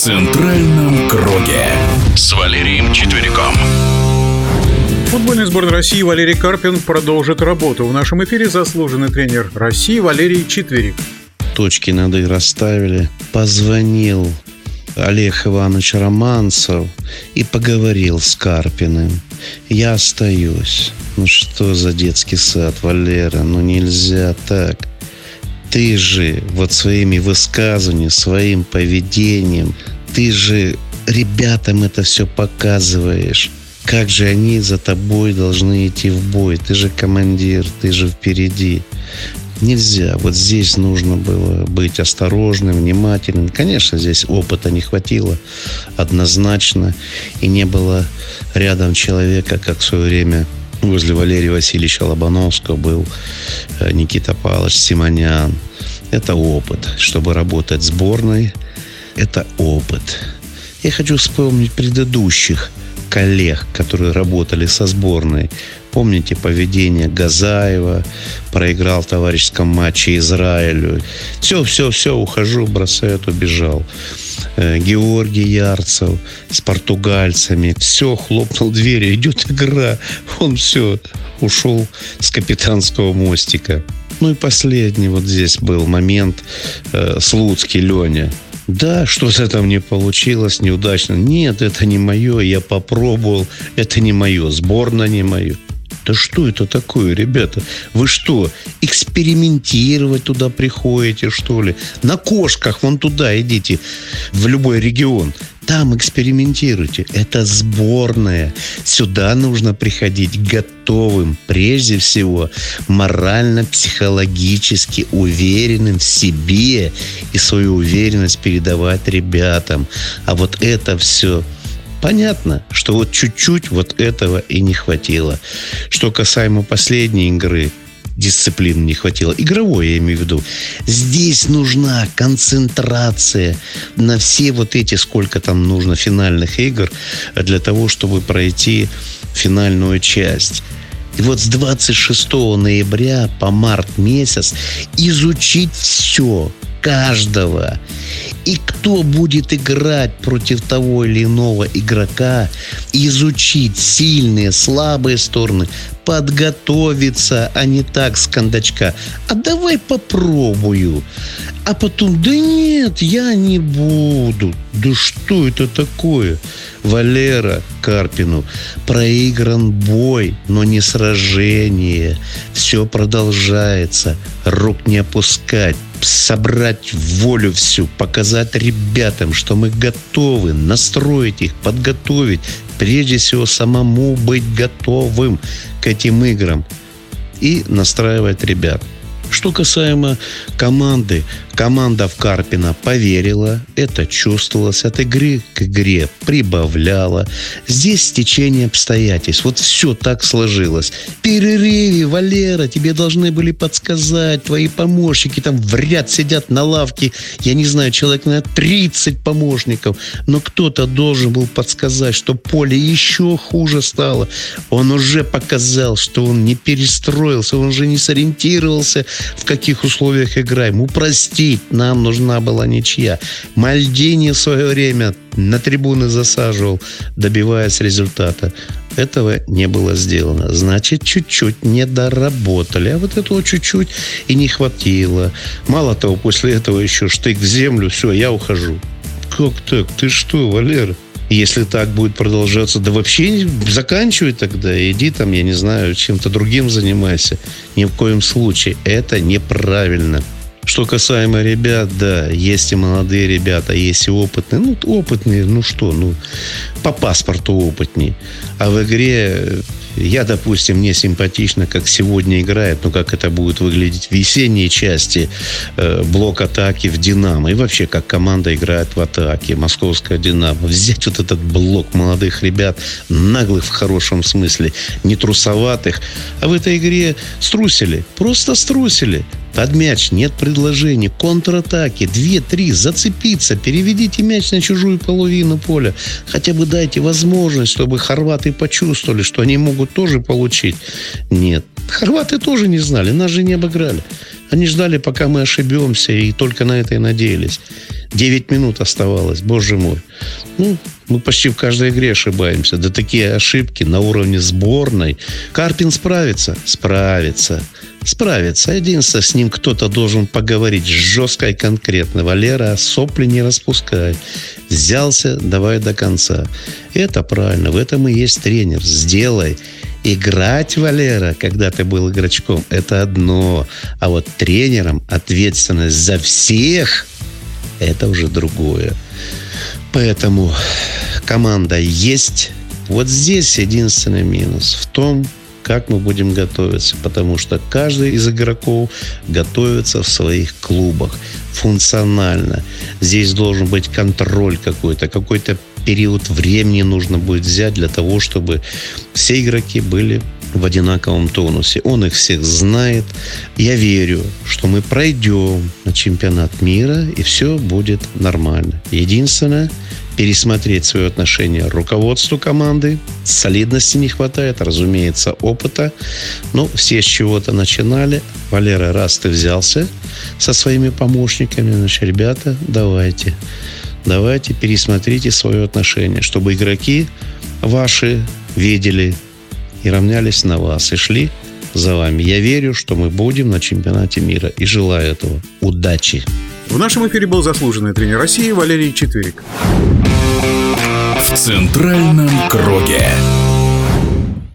центральном круге» с Валерием Четвериком. Футбольный сборная России Валерий Карпин продолжит работу. В нашем эфире заслуженный тренер России Валерий Четверик. Точки над «и» расставили. Позвонил Олег Иванович Романцев и поговорил с Карпиным. Я остаюсь. Ну что за детский сад, Валера? Ну нельзя так. Ты же вот своими высказываниями, своим поведением, ты же ребятам это все показываешь. Как же они за тобой должны идти в бой? Ты же командир, ты же впереди. Нельзя. Вот здесь нужно было быть осторожным, внимательным. Конечно, здесь опыта не хватило однозначно. И не было рядом человека, как в свое время возле Валерия Васильевича Лобановского был э, Никита Павлович Симонян. Это опыт. Чтобы работать сборной, это опыт. Я хочу вспомнить предыдущих коллег, которые работали со сборной. Помните поведение Газаева, проиграл в товарищеском матче Израилю. Все, все, все, ухожу, бросают, убежал. Э, Георгий Ярцев с португальцами. Все, хлопнул дверь, идет игра. Он все, ушел с капитанского мостика. Ну и последний вот здесь был момент. Э, Слуцкий Леня да, что-то там не получилось, неудачно. Нет, это не мое, я попробовал, это не мое, сборная не мое. Да что это такое, ребята? Вы что, экспериментировать туда приходите, что ли? На кошках вон туда идите, в любой регион там экспериментируйте. Это сборная. Сюда нужно приходить готовым, прежде всего, морально, психологически уверенным в себе и свою уверенность передавать ребятам. А вот это все Понятно, что вот чуть-чуть вот этого и не хватило. Что касаемо последней игры, дисциплины не хватило. Игровой, я имею в виду. Здесь нужна концентрация на все вот эти, сколько там нужно финальных игр для того, чтобы пройти финальную часть. И вот с 26 ноября по март месяц изучить все, каждого. И кто будет играть против того или иного игрока, изучить сильные, слабые стороны, подготовиться, а не так с кондачка. А давай попробую. А потом, да нет, я не буду. Да что это такое? Валера Карпину проигран бой, но не сражение. Все продолжается. Рук не опускать собрать волю всю, показать ребятам, что мы готовы, настроить их, подготовить, прежде всего самому быть готовым к этим играм и настраивать ребят. Что касаемо команды, команда в Карпина поверила, это чувствовалось, от игры к игре прибавляла. Здесь стечение обстоятельств. Вот все так сложилось. Перерыве, Валера, тебе должны были подсказать, твои помощники там в ряд сидят на лавке, я не знаю, человек на 30 помощников, но кто-то должен был подсказать, что поле еще хуже стало. Он уже показал, что он не перестроился, он уже не сориентировался в каких условиях играем. Упростить нам нужна была ничья. Мальдини в свое время на трибуны засаживал, добиваясь результата. Этого не было сделано. Значит, чуть-чуть не доработали. А вот этого чуть-чуть и не хватило. Мало того, после этого еще штык в землю, все, я ухожу. Как так? Ты что, Валера? Если так будет продолжаться, да вообще заканчивай тогда. Иди там, я не знаю, чем-то другим занимайся. Ни в коем случае. Это неправильно. Что касаемо ребят, да, есть и молодые ребята, есть и опытные. Ну, опытные, ну что, ну, по паспорту опытнее. А в игре я, допустим, мне симпатично, как сегодня играет, но как это будет выглядеть в весенней части э, блок атаки в «Динамо». И вообще, как команда играет в атаке. Московская «Динамо». Взять вот этот блок молодых ребят, наглых в хорошем смысле, не трусоватых. А в этой игре струсили. Просто струсили. Под мяч нет предложений, контратаки, две-три, зацепиться, переведите мяч на чужую половину поля. Хотя бы дайте возможность, чтобы хорваты почувствовали, что они могут тоже получить. Нет, хорваты тоже не знали, нас же не обыграли. Они ждали, пока мы ошибемся, и только на это и надеялись. 9 минут оставалось, боже мой. Ну, мы почти в каждой игре ошибаемся. Да такие ошибки на уровне сборной. Карпин справится? Справится. Справится. Единственное, с ним кто-то должен поговорить жестко и конкретно. Валера, сопли не распускай. Взялся, давай до конца. Это правильно. В этом и есть тренер. Сделай. Играть, Валера, когда ты был игрочком, это одно. А вот тренером ответственность за всех – это уже другое. Поэтому команда есть. Вот здесь единственный минус в том, как мы будем готовиться, потому что каждый из игроков готовится в своих клубах функционально. Здесь должен быть контроль какой-то, какой-то период времени нужно будет взять для того, чтобы все игроки были в одинаковом тонусе. Он их всех знает. Я верю, что мы пройдем на чемпионат мира, и все будет нормально. Единственное, пересмотреть свое отношение к руководству команды. Солидности не хватает, разумеется, опыта. Но все с чего-то начинали. Валера, раз ты взялся со своими помощниками, значит, ребята, давайте. Давайте пересмотрите свое отношение, чтобы игроки ваши видели и равнялись на вас, и шли за вами. Я верю, что мы будем на чемпионате мира и желаю этого. Удачи! В нашем эфире был заслуженный тренер России Валерий Четверик. В центральном круге.